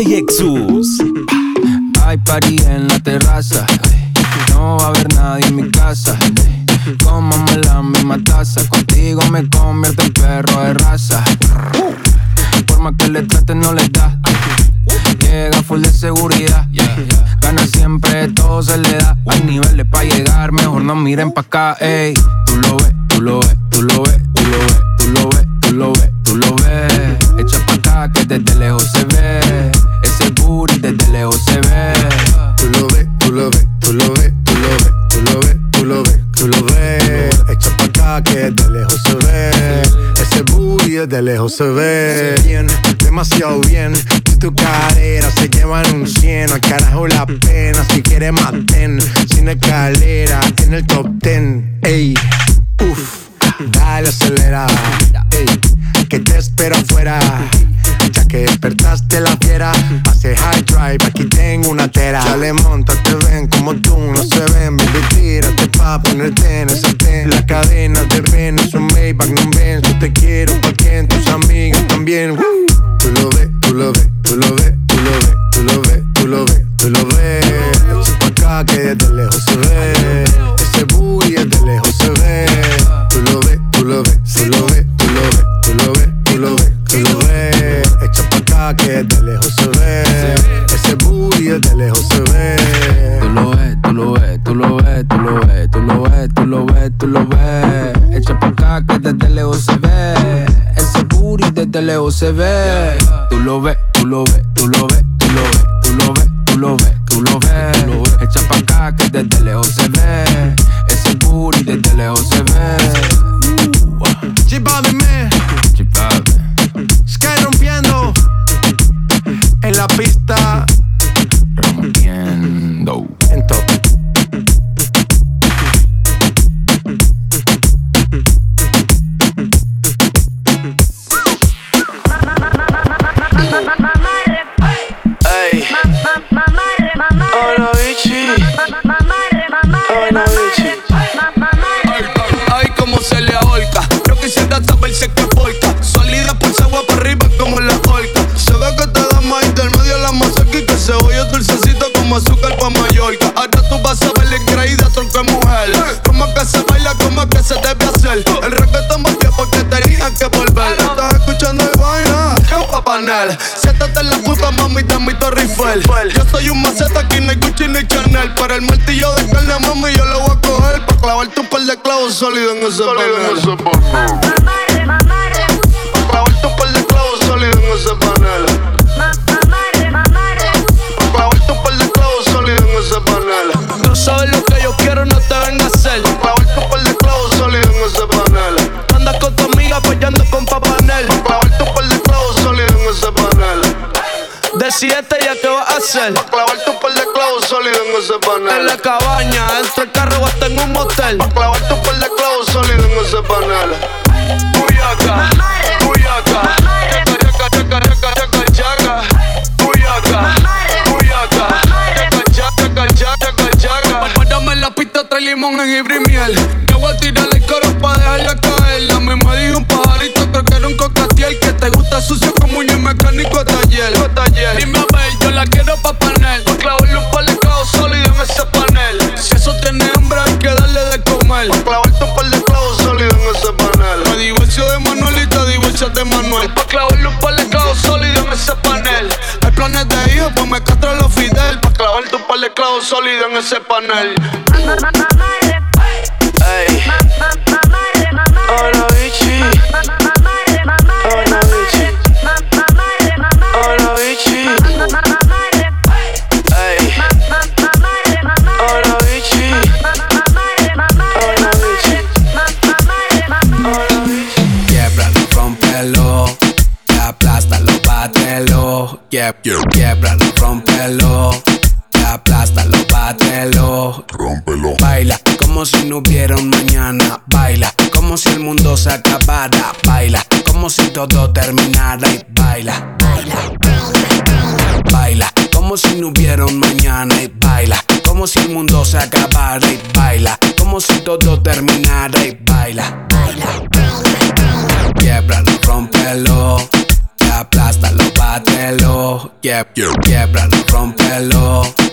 Exus. Hay party en la terraza. No va a haber nadie en mi casa. Comamos la misma taza. Contigo me convierto en perro de raza. Forma que le trate no le da. Llega full de seguridad. Gana siempre, todo se le da. Hay niveles para llegar, mejor no miren pa' acá. Ey. Tú lo ves, tú lo ves, tú lo ves, tú lo ves, tú lo ves, tú lo ves, tú lo ves. Que desde lejos se ve. Ese booty desde lejos se ve. Tú lo ves, tú lo ves, tú lo ves, tú lo ves, tú lo ves, tú lo ves, tú lo ves. Echa pa' acá que desde lejos se ve. Ese booty desde lejos se ve. Bien, demasiado bien. Si tu cadera se llevan un 100, al carajo la pena. Si quieres maten, sin escalera, en el top 10. Ey, uff, dale acelera. Ey, que te espero afuera. Despertaste la fiera, hace high drive, aquí tengo una tera. Dale, monta, te ven como tú, no se ven. Baby, tírate pa' ponerte en ese ten. La cadena de Venus, un Maybach, no se ve. Tú lo ves, tú lo ves, panel. Siéntate en la puta mami de mi Torre Eiffel. Yo soy un maceta aquí no hay Gucci ni Chanel. Pero el martillo de carne, mami, yo lo voy a coger. Pa' clavarte un par de clavos sólidos en ese panel. Hacer. Clavarte un par de clavos sólidos en ese panel. En la cabaña, dentro del carro hasta en un motel. Clavarte un par de clavos sólidos en ese panel. Cuyaca, de Manuel. Pa' clavarle un par de clavos en ese panel. Hay planes de hijos, pues me castro los Fidel. Pa' clavarte un par de clavos sólidos en ese panel. Aplástalo, bátelo. Quieb- Quiebralo, rompelo, aplástalo, bátelo. Rómpelo. Baila como si no hubiera un mañana. Baila como si el mundo se acabara. Baila como si todo terminara. Y baila, baila, baila como si no hubiera un mañana. Y baila como si el mundo se acabara. Y baila como si todo terminara. Y baila, baila, quiebralo, rompelo. aplástalo, bátelo, quiebralo, rompelo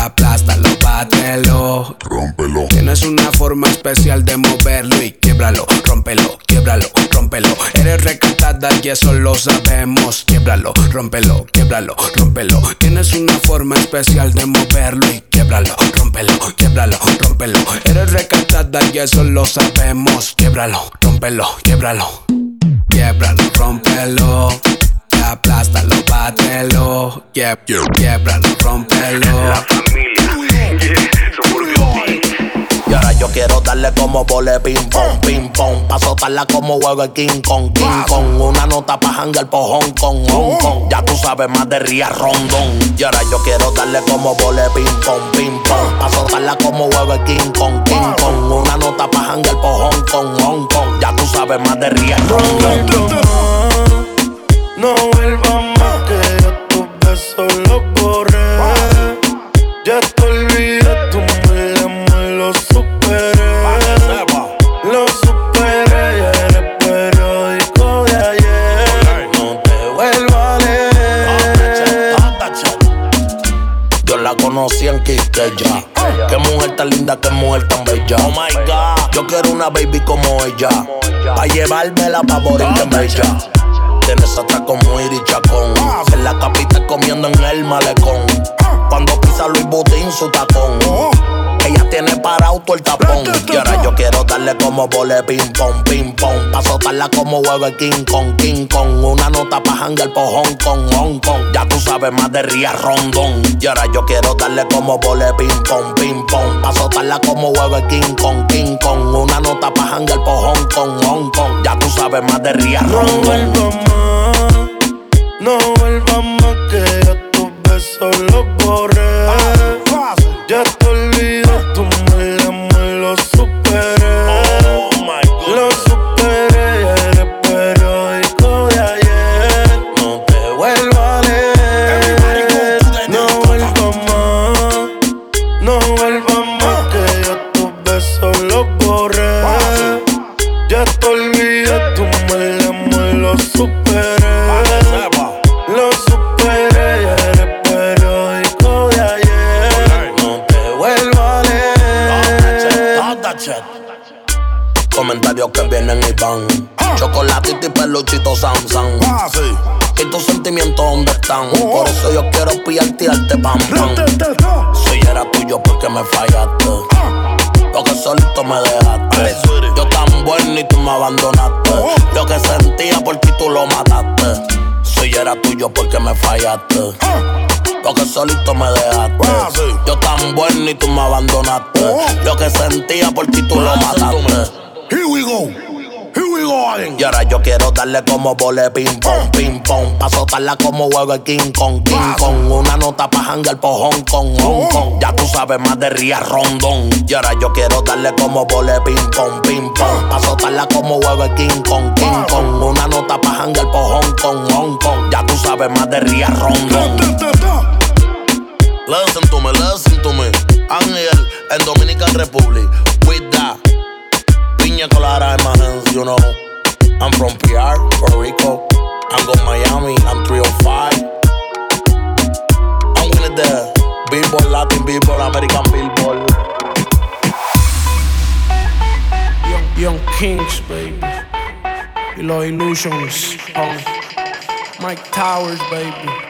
aplástalo, bátelo, rómpelo. Tienes una forma especial de moverlo y quiebralo, rómpelo, quiebralo, rómpelo. Eres recatada y eso lo sabemos. Quiebralo, rómpelo, quiebralo, rómpelo. Tienes una forma especial de moverlo y quiebralo, rómpelo, quiebralo, rómpelo. Eres recatada y eso lo sabemos. Quiebralo, rómpelo, quiebralo. Quiebralo, rómpelo aplástalo, bátelo, quiebralo, rompelo. La familia, y ahora yo quiero darle como vole ping pong, ping pong. Pa' soltarla como juego el King Kong, King Kong. Una nota pa' hangar por Hong Kong, Hong Kong. Ya tú sabes más de Ría Rondón. Y ahora yo quiero darle como vole ping pong, ping pong. Pa' soltarla como juego el King Kong, King Kong. Una nota pa' hangar por Hong Kong, Hong Kong. Ya tú sabes más de Ría Rondón. No vuelvas más Quisqueya. Qué mujer tan linda, qué mujer tan bella. Oh my god. Yo quiero una baby como ella. Pa' llevármela pa' morir en bella. Tienes atraco muy chacón. En la capital comiendo en el malecón. Cuando pisa Luis Butín su tacón. Ella tiene para auto el tapón. Y ahora yo quiero darle como vole ping pong, ping pong. Pa' soltarla como huevo el King Kong, King Kong. Una nota pa' hangar por Hong Kong, Hong Kong. Ya tú sabes más de Ría Rondón. Y ahora yo quiero darle como vole ping pong, ping pong. Pa' soltarla como huevo el King Kong, King Kong. Una nota pa' hangar por Hong Kong, Hong Kong. Ya tú sabes más de Ría Rondón. No vuelvas más, no vuelvas más Comentarios que vienen y van. Chocolatito y peluchito Samsung. ¿Y tus sentimientos dónde están? Por eso yo quiero pillarte y darte pam pam. Si era tuyo porque me fallaste. Lo que solito me dejaste. Yo tan bueno y tú me abandonaste. Lo que sentía por ti tú lo mataste. Si era tuyo porque me fallaste. Lo que solito me dejaste. Yo tan bueno y tú me abandonaste. Lo que sentía por ti tú lo mataste. Here we go. Y ahora yo quiero darle como vole ping pong, ping pong. Pa' soltarla como huevo el King Kong, King Kong. Una nota pa' hangar por Hong Kong, Hong Kong. Ya tú sabes más de Ría Rondón. Y ahora yo quiero darle como vole ping pong, ping pong. Pa' soltarla como huevo el King Kong, King Kong. Una nota pa' hangar por Hong Kong, Hong Kong. Ya tú sabes más de Ría Rondón. Listen to me, listen to me. Ángel en Dominican Republic. With that. Piña colada hands, you know. I'm from PR, Puerto Rico. I'm going Miami, I'm 305. I'm winning the Billboard, Latin Billboard, American Billboard. Young, Young Kings, baby. Y los Illusions. Oh. Mike Towers, baby.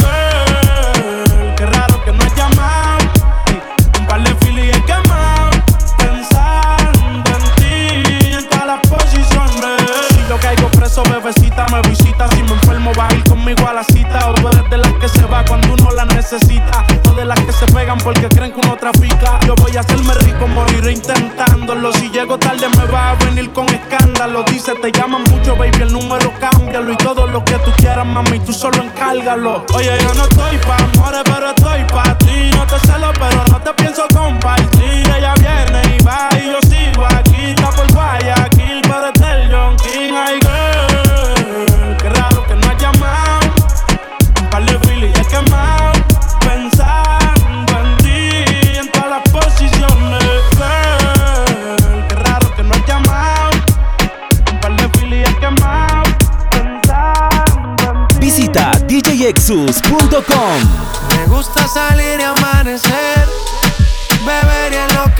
Llego tarde, me va a venir con escándalo. Dice, te llaman mucho, baby, el número cámbialo. Y todo lo que tú quieras, mami, tú solo encárgalo. Oye, yo no estoy pa' amores, pero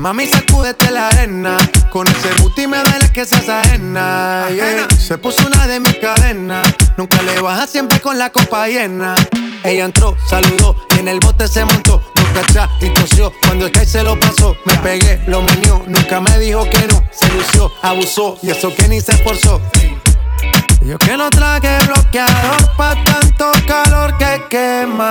Mami, sacúdete la arena. Con ese booty me duele que seas ajena. yeah. Se puso una de mis cadenas. Nunca le baja siempre con la copa llena. Ella entró, saludó y en el bote se montó. No cacha y tosió. Cuando el que se lo pasó, me pegué, lo menió. Nunca me dijo que no. Se lució, abusó y eso que ni se esforzó. Yo que no traje bloqueador pa' tanto calor que quema.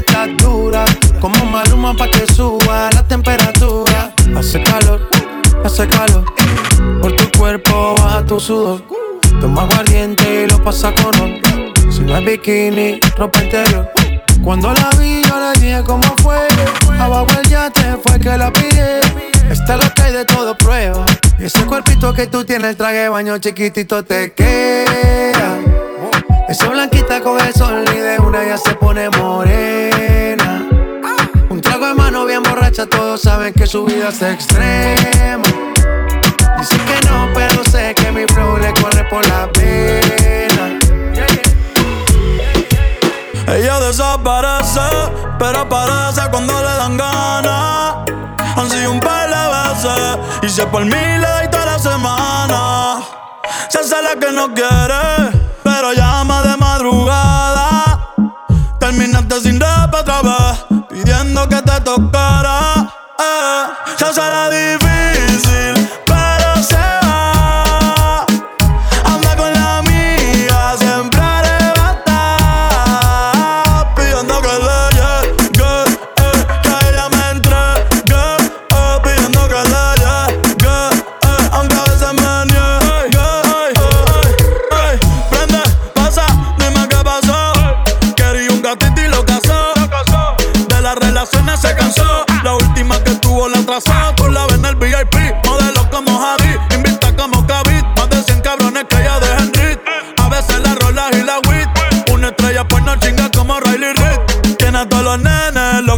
estás dura. Como maluma pa' que suba la temperatura. Hace calor, hace calor. Por tu cuerpo baja tu sudor. Toma aguardiente y lo pasa con ron. Si no es bikini, ropa interior. Cuando la vi, yo le dije cómo fue. Abajo el yate fue que la pide. Está lo hay de todo prueba. Y ese cuerpito que tú tienes, el traje baño chiquitito te queda. Esa blanquita con el sol y de una ya se pone morena. Un trago de mano bien borracha, todos saben que su vida es extrema. Dicen que no, pero sé que mi flow le corre por la pena. Ella desaparece, pero aparece cuando le dan ganas. Han sido un par de veces, y si por mí le toda la semana. Se hace la que no quiere, pero llama de madrugada. Terminaste sin rap otra vez, pidiendo que te tocara. Eh. Se hace la difícil,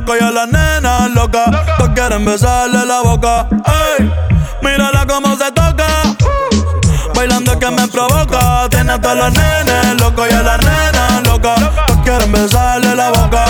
locos y a las nenas locas Todos quieren besarle la boca Ey, mírala cómo se toca bailando que me provoca. Tiene a todos los nenes loco y a la nena loca. Todos quieren besarle la boca.